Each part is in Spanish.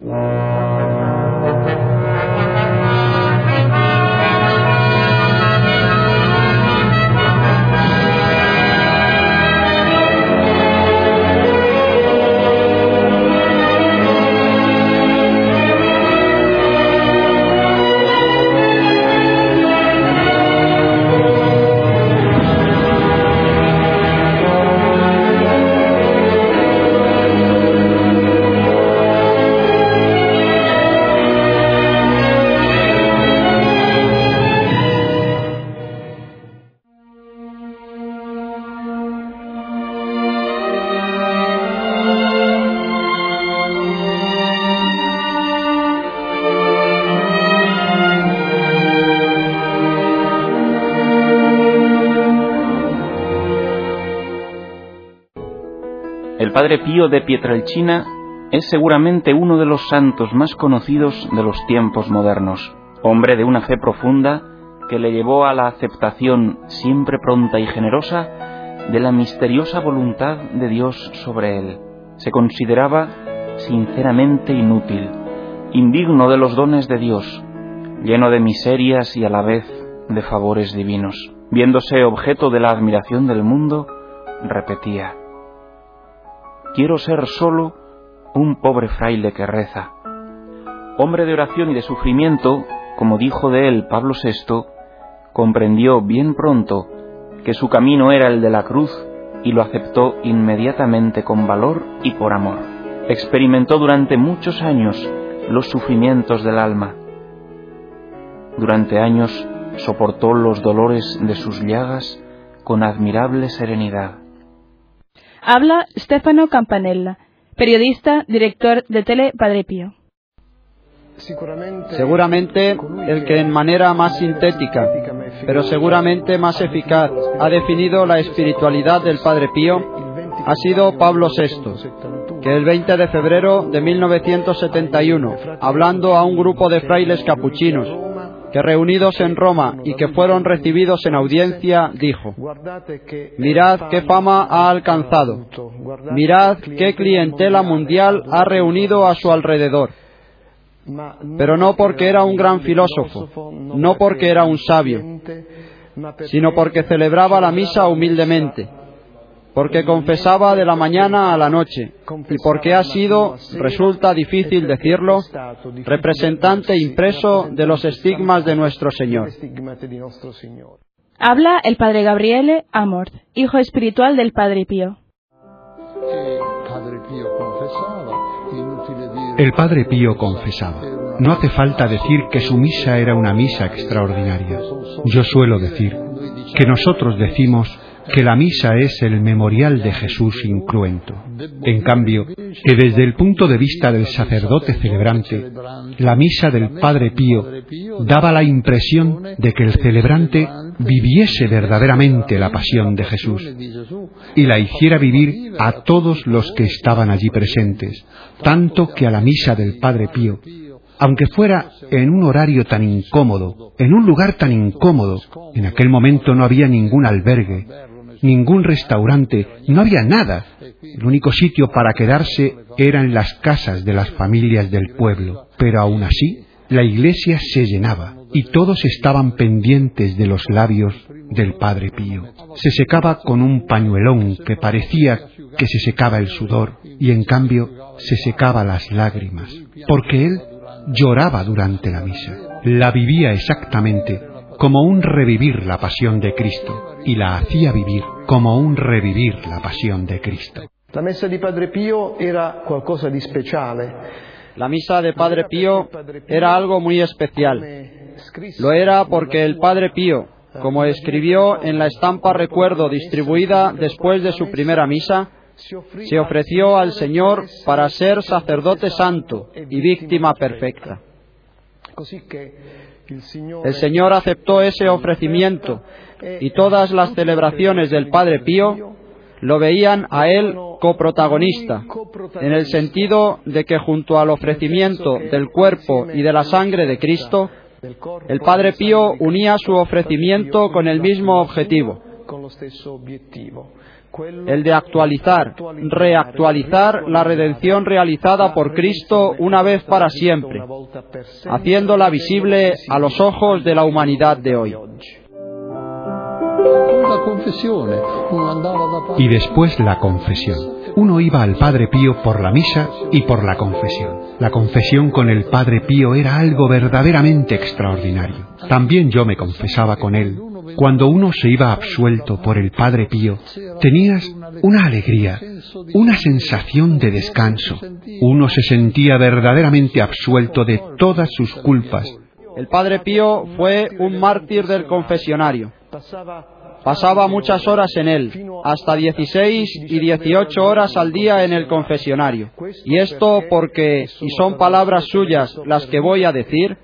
El Padre Pío de Pietrelcina es seguramente uno de los santos más conocidos de los tiempos modernos, hombre de una fe profunda que le llevó a la aceptación siempre pronta y generosa de la misteriosa voluntad de Dios sobre él. Se consideraba sinceramente inútil, indigno de los dones de Dios, lleno de miserias y a la vez de favores divinos. Viéndose objeto de la admiración del mundo, repetía, Quiero ser solo un pobre fraile que reza. Hombre de oración y de sufrimiento, como dijo de él Pablo VI, comprendió bien pronto que su camino era el de la cruz y lo aceptó inmediatamente con valor y por amor. Experimentó durante muchos años los sufrimientos del alma. Durante años soportó los dolores de sus llagas con admirable serenidad. Habla Stefano Campanella, periodista, director de Tele Padre Pío. Seguramente el que en manera más sintética, pero seguramente más eficaz, ha definido la espiritualidad del Padre Pío ha sido Pablo VI, que el 20 de febrero de 1971, hablando a un grupo de frailes capuchinos, que reunidos en Roma y que fueron recibidos en audiencia, dijo, mirad qué fama ha alcanzado, mirad qué clientela mundial ha reunido a su alrededor, pero no porque era un gran filósofo, no porque era un sabio, sino porque celebraba la misa humildemente, porque confesaba de la mañana a la noche y porque ha sido, resulta difícil decirlo, representante impreso de los estigmas de nuestro Señor. Habla el padre Gabriele Amort, hijo espiritual del padre Pío. El padre Pío confesaba. No hace falta decir que su misa era una misa extraordinaria. Yo suelo decir que nosotros decimos que la misa es el memorial de Jesús incruento. En cambio, que desde el punto de vista del sacerdote celebrante, la misa del Padre Pío daba la impresión de que el celebrante viviese verdaderamente la pasión de Jesús y la hiciera vivir a todos los que estaban allí presentes, tanto que a la misa del Padre Pío aunque fuera en un horario tan incómodo, en un lugar tan incómodo, en aquel momento no había ningún albergue, ningún restaurante, no había nada. El único sitio para quedarse era en las casas de las familias del pueblo. Pero aún así, la iglesia se llenaba y todos estaban pendientes de los labios del Padre Pío. Se secaba con un pañuelón que parecía que se secaba el sudor y en cambio se secaba las lágrimas, porque él lloraba durante la misa. La vivía exactamente como un revivir la pasión de Cristo y la hacía vivir como un revivir la pasión de Cristo. La misa de Padre Pío era qualcosa di speciale. La misa de Padre Pío era algo muy especial. Lo era porque el Padre Pío, como escribió en la estampa recuerdo distribuida después de su primera misa, se ofreció al Señor para ser sacerdote santo y víctima perfecta. El Señor aceptó ese ofrecimiento y todas las celebraciones del Padre Pío lo veían a él coprotagonista, en el sentido de que junto al ofrecimiento del cuerpo y de la sangre de Cristo, el Padre Pío unía su ofrecimiento con el mismo objetivo, el de actualizar, reactualizar la redención realizada por Cristo una vez para siempre, haciéndola visible a los ojos de la humanidad de hoy. Y después la confesión. Uno iba al Padre Pío por la misa y por la confesión. La confesión con el Padre Pío era algo verdaderamente extraordinario. También yo me confesaba con él. Cuando uno se iba absuelto por el Padre Pío, tenías una alegría, una sensación de descanso. Uno se sentía verdaderamente absuelto de todas sus culpas. El Padre Pío fue un mártir del confesionario. Pasaba muchas horas en él, hasta 16 y 18 horas al día en el confesionario. Y esto porque, y son palabras suyas las que voy a decir,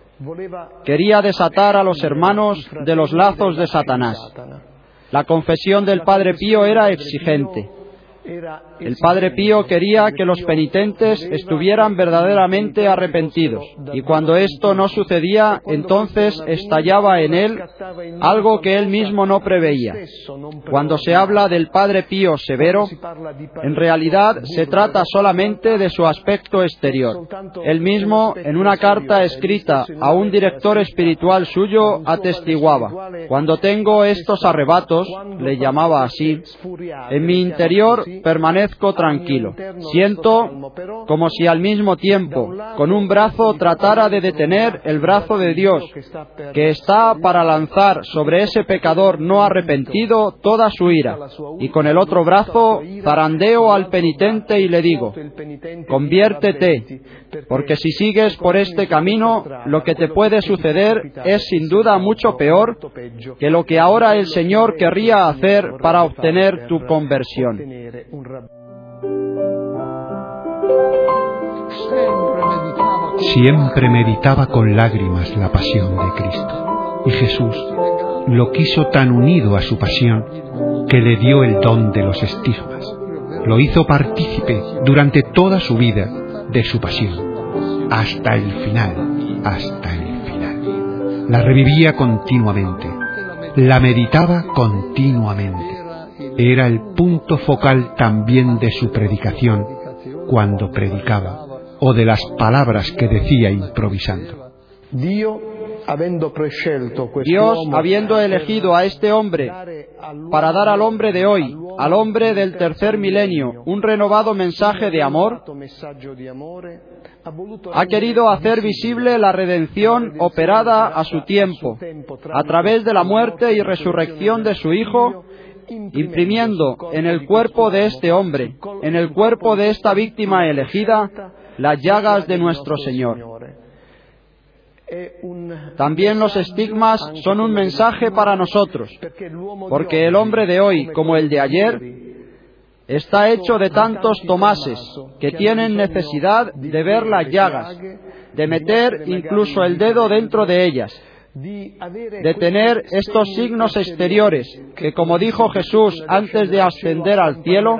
quería desatar a los hermanos de los lazos de Satanás. La confesión del Padre Pío era exigente. El Padre Pío quería que los penitentes estuvieran verdaderamente arrepentidos, y cuando esto no sucedía, entonces estallaba en él algo que él mismo no preveía. Cuando se habla del Padre Pío severo, en realidad se trata solamente de su aspecto exterior. Él mismo, en una carta escrita a un director espiritual suyo, atestiguaba, cuando tengo estos arrebatos, le llamaba así, en mi interior permanezco tranquilo. Siento como si al mismo tiempo, con un brazo, tratara de detener el brazo de Dios, que está para lanzar sobre ese pecador no arrepentido toda su ira. Y con el otro brazo, zarandeo al penitente y le digo, conviértete, porque si sigues por este camino, lo que te puede suceder es sin duda mucho peor que lo que ahora el Señor querría hacer para obtener tu conversión. Siempre meditaba con lágrimas la pasión de Cristo. Y Jesús lo quiso tan unido a su pasión que le dio el don de los estigmas. Lo hizo partícipe durante toda su vida de su pasión, hasta el final, hasta el final. La revivía continuamente, la meditaba continuamente. Era el punto focal también de su predicación cuando predicaba o de las palabras que decía improvisando. Dios, habiendo elegido a este hombre para dar al hombre de hoy, al hombre del tercer milenio, un renovado mensaje de amor, ha querido hacer visible la redención operada a su tiempo, a través de la muerte y resurrección de su Hijo, imprimiendo en el cuerpo de este hombre, en el cuerpo de esta víctima elegida, las llagas de nuestro Señor. También los estigmas son un mensaje para nosotros, porque el hombre de hoy, como el de ayer, está hecho de tantos tomases que tienen necesidad de ver las llagas, de meter incluso el dedo dentro de ellas, de tener estos signos exteriores que, como dijo Jesús antes de ascender al cielo,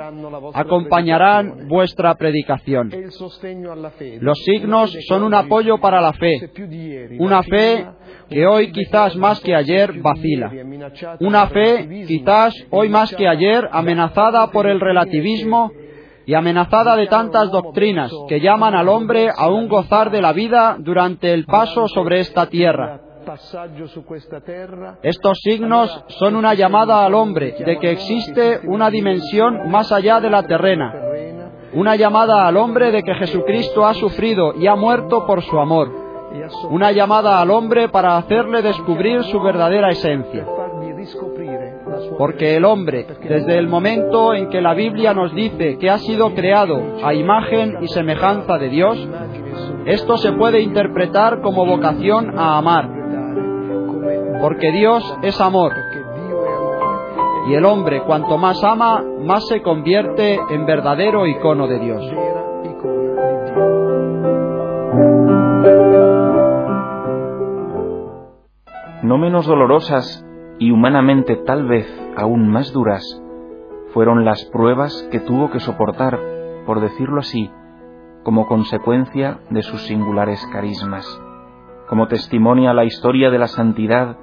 acompañarán vuestra predicación. Los signos son un apoyo para la fe, una fe que hoy quizás más que ayer vacila, una fe quizás hoy más que ayer amenazada por el relativismo y amenazada de tantas doctrinas que llaman al hombre a un gozar de la vida durante el paso sobre esta tierra estos signos son una llamada al hombre de que existe una dimensión más allá de la terrena, una llamada al hombre de que Jesucristo ha sufrido y ha muerto por su amor, una llamada al hombre para hacerle descubrir su verdadera esencia. Porque el hombre, desde el momento en que la Biblia nos dice que ha sido creado a imagen y semejanza de Dios, esto se puede interpretar como vocación a amar, porque Dios es amor. Y el hombre, cuanto más ama, más se convierte en verdadero icono de Dios. No menos dolorosas y humanamente tal vez aún más duras fueron las pruebas que tuvo que soportar, por decirlo así, como consecuencia de sus singulares carismas. Como testimonia la historia de la santidad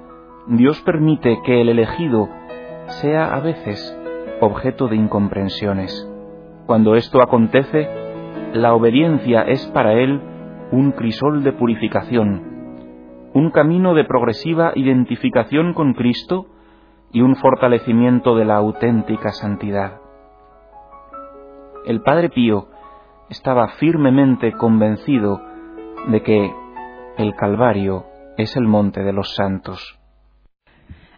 Dios permite que el elegido sea a veces objeto de incomprensiones. Cuando esto acontece, la obediencia es para él un crisol de purificación, un camino de progresiva identificación con Cristo y un fortalecimiento de la auténtica santidad. El Padre Pío estaba firmemente convencido de que el Calvario es el monte de los santos.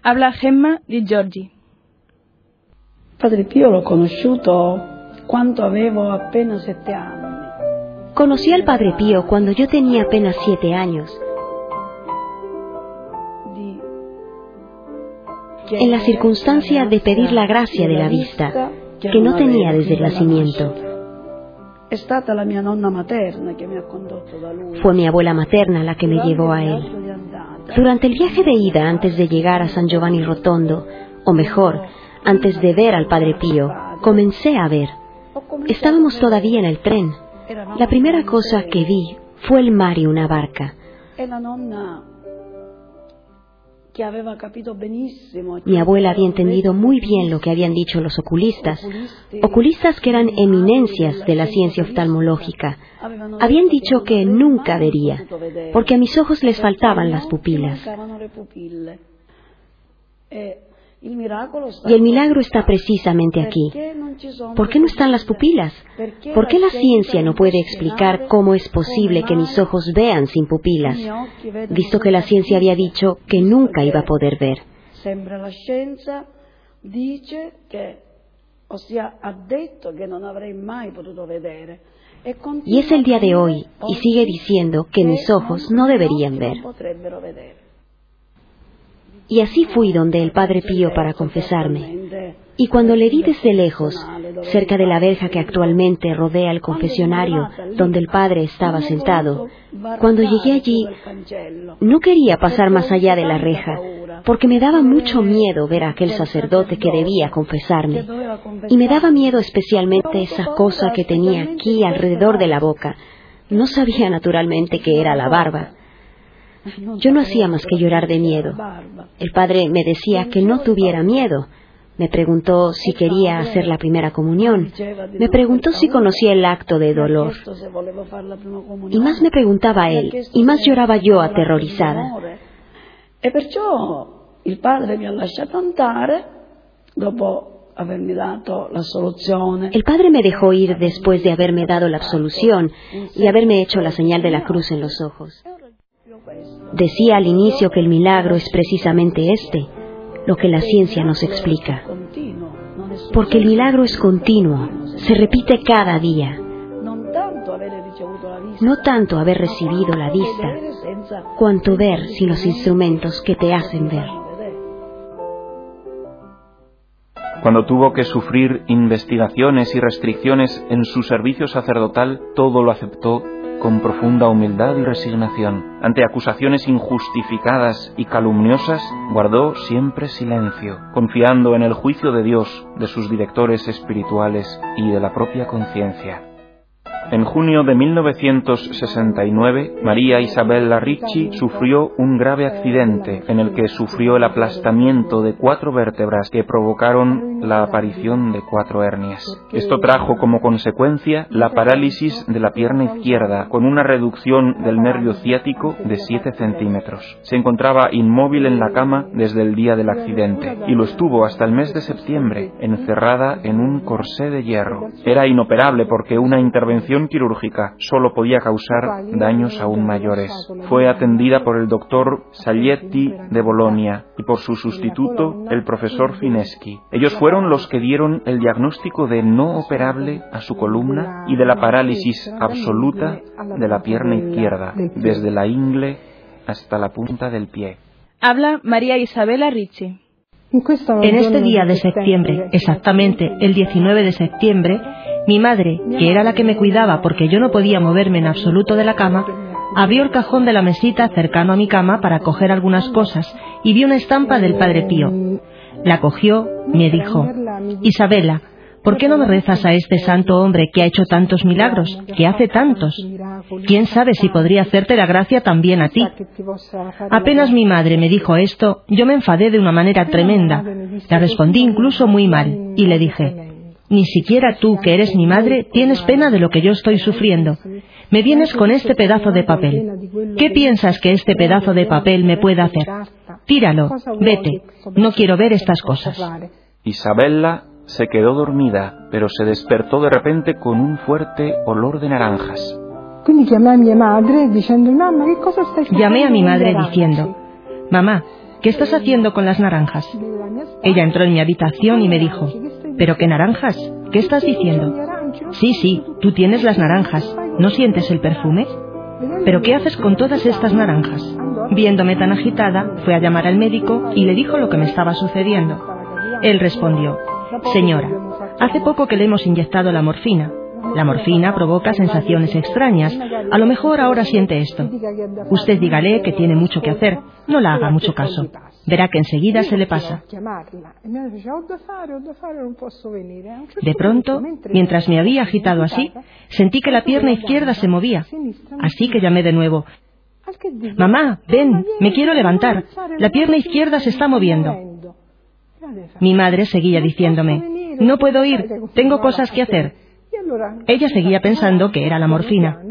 Habla Gemma di Giorgi. Padre Pio l'ho conosciuto quando avevo appena sette anni. Conocí al Padre Pío cuando yo tenía apenas siete años. En la circunstancia de pedir la gracia de la vista, que no tenía desde el nacimiento. Fue mi abuela materna la que me llevó a él. Durante el viaje de ida antes de llegar a San Giovanni Rotondo, o mejor, antes de ver al Padre Pío, comencé a ver. Estábamos todavía en el tren. La primera cosa que vi fue el mar y una barca. Mi abuela había entendido muy bien lo que habían dicho los oculistas, oculistas que eran eminencias de la ciencia oftalmológica. Habían dicho que nunca vería, porque a mis ojos les faltaban las pupilas. Y el milagro está precisamente aquí. ¿Por qué no están las pupilas? ¿Por qué la ciencia no puede explicar cómo es posible que mis ojos vean sin pupilas, visto que la ciencia había dicho que nunca iba a poder ver? Y es el día de hoy y sigue diciendo que mis ojos no deberían ver. Y así fui donde el Padre Pío para confesarme. Y cuando le vi desde lejos, cerca de la verja que actualmente rodea el confesionario donde el Padre estaba sentado, cuando llegué allí, no quería pasar más allá de la reja, porque me daba mucho miedo ver a aquel sacerdote que debía confesarme. Y me daba miedo especialmente esa cosa que tenía aquí alrededor de la boca. No sabía naturalmente que era la barba. Yo no hacía más que llorar de miedo. El padre me decía que no tuviera miedo. Me preguntó si quería hacer la primera comunión. Me preguntó si conocía el acto de dolor. Y más me preguntaba él, y más lloraba yo aterrorizada. E perciò il padre mi ha lasciato andare dopo avermi dato la soluzione. El padre me dejó ir después de haberme dado la absolución y haberme hecho la señal de la cruz en los ojos. Decía al inicio que el milagro es precisamente este, lo que la ciencia nos explica. Porque el milagro es continuo, se repite cada día. No tanto haber recibido la vista, cuanto ver sin los instrumentos que te hacen ver. Cuando tuvo que sufrir investigaciones y restricciones en su servicio sacerdotal, todo lo aceptó con profunda humildad y resignación. Ante acusaciones injustificadas y calumniosas, guardó siempre silencio, confiando en el juicio de Dios, de sus directores espirituales y de la propia conciencia. En junio de 1969, María Isabella Ricci sufrió un grave accidente en el que sufrió el aplastamiento de cuatro vértebras que provocaron la aparición de cuatro hernias. Esto trajo como consecuencia la parálisis de la pierna izquierda con una reducción del nervio ciático de 7 centímetros. Se encontraba inmóvil en la cama desde el día del accidente y lo estuvo hasta el mes de septiembre, encerrada en un corsé de hierro. Era inoperable porque una intervención quirúrgica solo podía causar daños aún mayores. Fue atendida por el doctor Saglietti de Bolonia y por su sustituto, el profesor Fineschi. Ellos fueron los que dieron el diagnóstico de no operable a su columna y de la parálisis absoluta de la pierna izquierda, desde la ingle hasta la punta del pie. Habla María Isabela Ricci. En este día de septiembre, exactamente el 19 de septiembre, mi madre, que era la que me cuidaba porque yo no podía moverme en absoluto de la cama, abrió el cajón de la mesita cercano a mi cama para coger algunas cosas y vio una estampa del Padre Pío. La cogió, me dijo, Isabela, ¿por qué no me rezas a este santo hombre que ha hecho tantos milagros, que hace tantos? ¿Quién sabe si podría hacerte la gracia también a ti? Apenas mi madre me dijo esto, yo me enfadé de una manera tremenda. La respondí incluso muy mal y le dije, ni siquiera tú, que eres mi madre, tienes pena de lo que yo estoy sufriendo. Me vienes con este pedazo de papel. ¿Qué piensas que este pedazo de papel me puede hacer? Tíralo, vete. No quiero ver estas cosas. Isabella se quedó dormida, pero se despertó de repente con un fuerte olor de naranjas. Llamé a mi madre diciendo, Mamá, ¿qué estás haciendo con las naranjas? Ella entró en mi habitación y me dijo, ¿pero qué naranjas? ¿Qué estás diciendo? Sí, sí, tú tienes las naranjas. ¿No sientes el perfume? ¿Pero qué haces con todas estas naranjas? Viéndome tan agitada, fue a llamar al médico y le dijo lo que me estaba sucediendo. Él respondió, Señora, hace poco que le hemos inyectado la morfina. La morfina provoca sensaciones extrañas. A lo mejor ahora siente esto. Usted dígale que tiene mucho que hacer. No la haga mucho caso. Verá que enseguida se le pasa. De pronto, mientras me había agitado así, sentí que la pierna izquierda se movía. Así que llamé de nuevo. Mamá, ven, me quiero levantar. La pierna izquierda se está moviendo. Mi madre seguía diciéndome, no puedo ir, tengo cosas que hacer. Ella seguía pensando que era la morfina.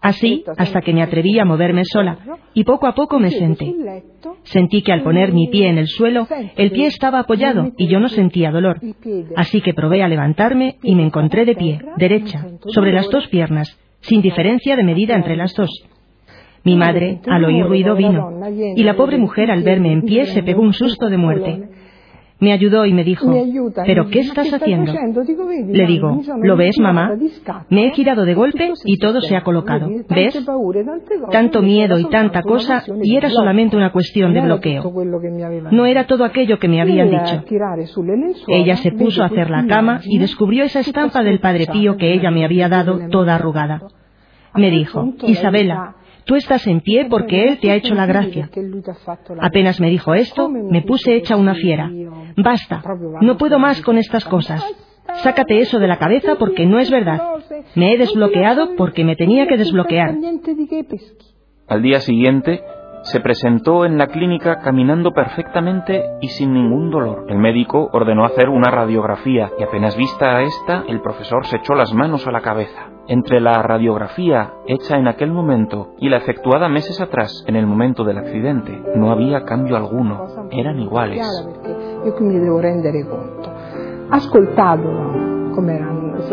Así hasta que me atreví a moverme sola y poco a poco me senté. Sentí que al poner mi pie en el suelo, el pie estaba apoyado y yo no sentía dolor. Así que probé a levantarme y me encontré de pie, derecha, sobre las dos piernas, sin diferencia de medida entre las dos. Mi madre, al oír ruido, vino, y la pobre mujer al verme en pie se pegó un susto de muerte. Me ayudó y me dijo, ¿pero qué estás haciendo? Le digo, ¿lo ves, mamá? Me he girado de golpe y todo se ha colocado. ¿Ves? Tanto miedo y tanta cosa y era solamente una cuestión de bloqueo. No era todo aquello que me habían dicho. Ella se puso a hacer la cama y descubrió esa estampa del Padre Pío que ella me había dado toda arrugada. Me dijo, Isabela, Tú estás en pie porque Él te ha hecho la gracia. Apenas me dijo esto, me puse hecha una fiera. Basta, no puedo más con estas cosas. Sácate eso de la cabeza porque no es verdad. Me he desbloqueado porque me tenía que desbloquear. Al día siguiente, se presentó en la clínica caminando perfectamente y sin ningún dolor. El médico ordenó hacer una radiografía y apenas vista a esta, el profesor se echó las manos a la cabeza. Entre la radiografía hecha en aquel momento y la efectuada meses atrás, en el momento del accidente, no había cambio alguno, eran iguales.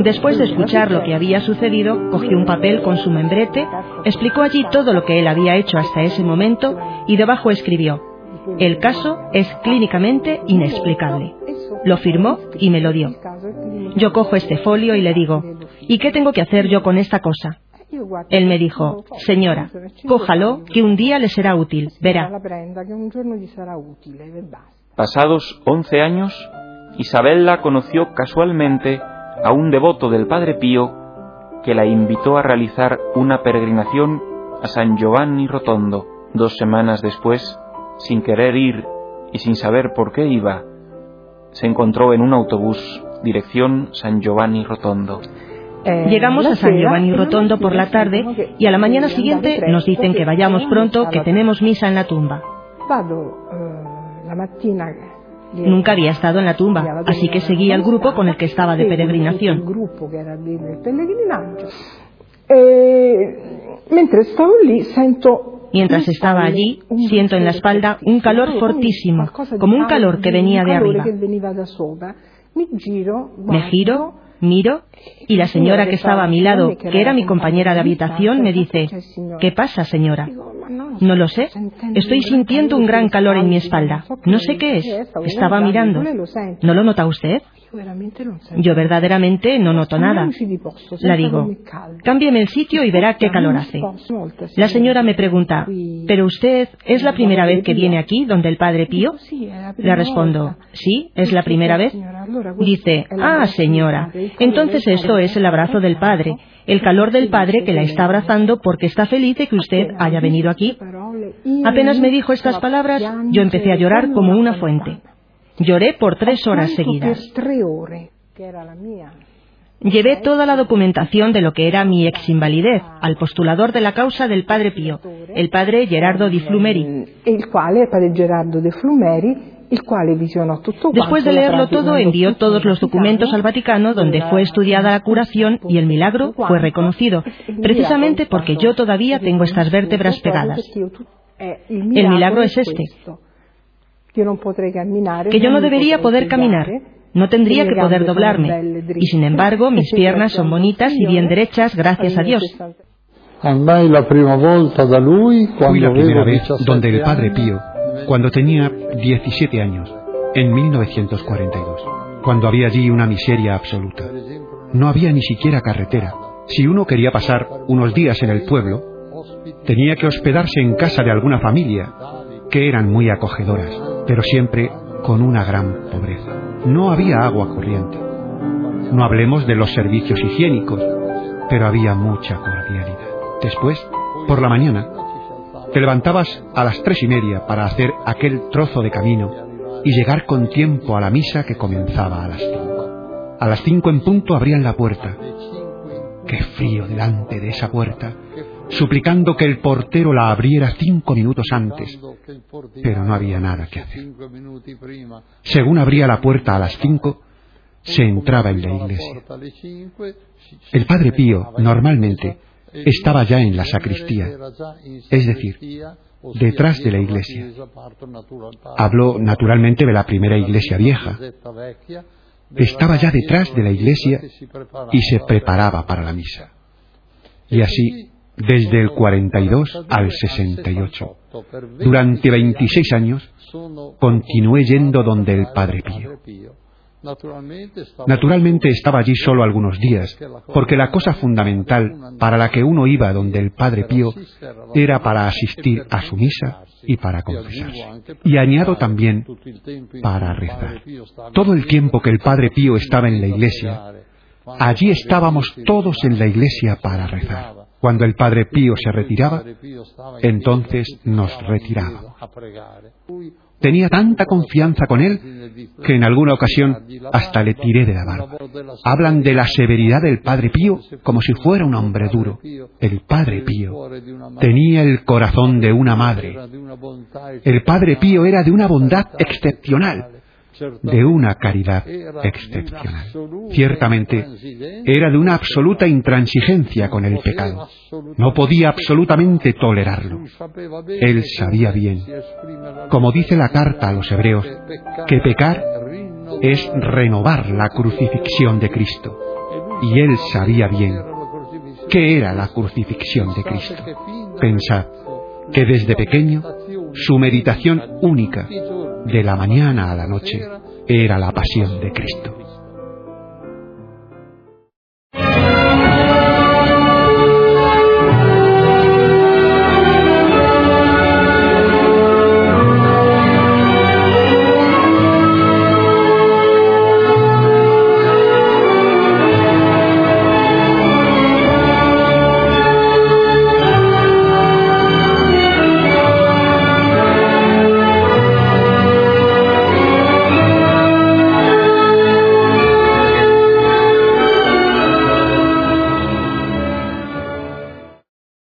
Después de escuchar lo que había sucedido, cogió un papel con su membrete, explicó allí todo lo que él había hecho hasta ese momento y debajo escribió, el caso es clínicamente inexplicable. Lo firmó y me lo dio. Yo cojo este folio y le digo, ¿y qué tengo que hacer yo con esta cosa? Él me dijo, señora, cójalo, que un día le será útil, verá. Pasados once años, Isabella conoció casualmente a un devoto del Padre Pío que la invitó a realizar una peregrinación a San Giovanni Rotondo. Dos semanas después, sin querer ir y sin saber por qué iba, se encontró en un autobús dirección San Giovanni Rotondo. Eh, Llegamos a San Giovanni Rotondo por la tarde y a la mañana siguiente nos dicen que vayamos pronto, que tenemos misa en la tumba. Eh, Nunca había estado en la tumba, así que seguí al grupo con el que estaba de peregrinación. Mientras estaba allí, siento en la espalda un calor fortísimo, como un calor que venía de arriba. Me giro Miro y la señora que estaba a mi lado, que era mi compañera de habitación, me dice, ¿qué pasa, señora? No lo sé. Estoy sintiendo un gran calor en mi espalda. No sé qué es. Estaba mirando. ¿No lo nota usted? Yo verdaderamente no noto nada. La digo, cámbieme el sitio y verá qué calor hace. La señora me pregunta, ¿pero usted es la primera vez que viene aquí, donde el Padre Pío? Le respondo, sí, es la primera vez. Dice, ah, señora, entonces esto es el abrazo del Padre, el calor del Padre que la está abrazando porque está feliz de que usted haya venido aquí. Apenas me dijo estas palabras, yo empecé a llorar como una fuente. Lloré por tres horas seguidas. Llevé toda la documentación de lo que era mi exinvalidez al postulador de la causa del padre Pío, el padre Gerardo di Flumeri. Después de leerlo todo, envió todos los documentos al Vaticano donde fue estudiada la curación y el milagro fue reconocido, precisamente porque yo todavía tengo estas vértebras pegadas. El milagro es este, que yo no debería poder caminar, no tendría que poder doblarme. Y sin embargo, mis piernas son bonitas y bien derechas, gracias a Dios. Fui la primera vez donde el Padre Pío, cuando tenía 17 años, en 1942, cuando había allí una miseria absoluta. No había ni siquiera carretera. Si uno quería pasar unos días en el pueblo, tenía que hospedarse en casa de alguna familia, que eran muy acogedoras, pero siempre con una gran pobreza. No había agua corriente. No hablemos de los servicios higiénicos, pero había mucha cordialidad. Después, por la mañana, te levantabas a las tres y media para hacer aquel trozo de camino y llegar con tiempo a la misa que comenzaba a las cinco. A las cinco en punto abrían la puerta. Qué frío delante de esa puerta, suplicando que el portero la abriera cinco minutos antes, pero no había nada que hacer. Según abría la puerta a las cinco, se entraba en la iglesia. El padre Pío, normalmente, estaba ya en la sacristía, es decir, detrás de la iglesia. Habló naturalmente de la primera iglesia vieja. Estaba ya detrás de la iglesia y se preparaba para la misa. Y así desde el 42 al 68. Durante 26 años continué yendo donde el Padre Pío. Naturalmente estaba allí solo algunos días, porque la cosa fundamental para la que uno iba donde el Padre Pío era para asistir a su misa y para confesarse. Y añado también para rezar. Todo el tiempo que el Padre Pío estaba en la iglesia, allí estábamos todos en la iglesia para rezar. Cuando el Padre Pío se retiraba, entonces nos retirábamos. Tenía tanta confianza con él que en alguna ocasión hasta le tiré de la barba. Hablan de la severidad del Padre Pío como si fuera un hombre duro. El Padre Pío tenía el corazón de una madre. El Padre Pío era de una bondad excepcional de una caridad excepcional. Ciertamente, era de una absoluta intransigencia con el pecado. No podía absolutamente tolerarlo. Él sabía bien, como dice la carta a los hebreos, que pecar es renovar la crucifixión de Cristo. Y él sabía bien qué era la crucifixión de Cristo. Pensad que desde pequeño su meditación única de la mañana a la noche era la pasión de Cristo.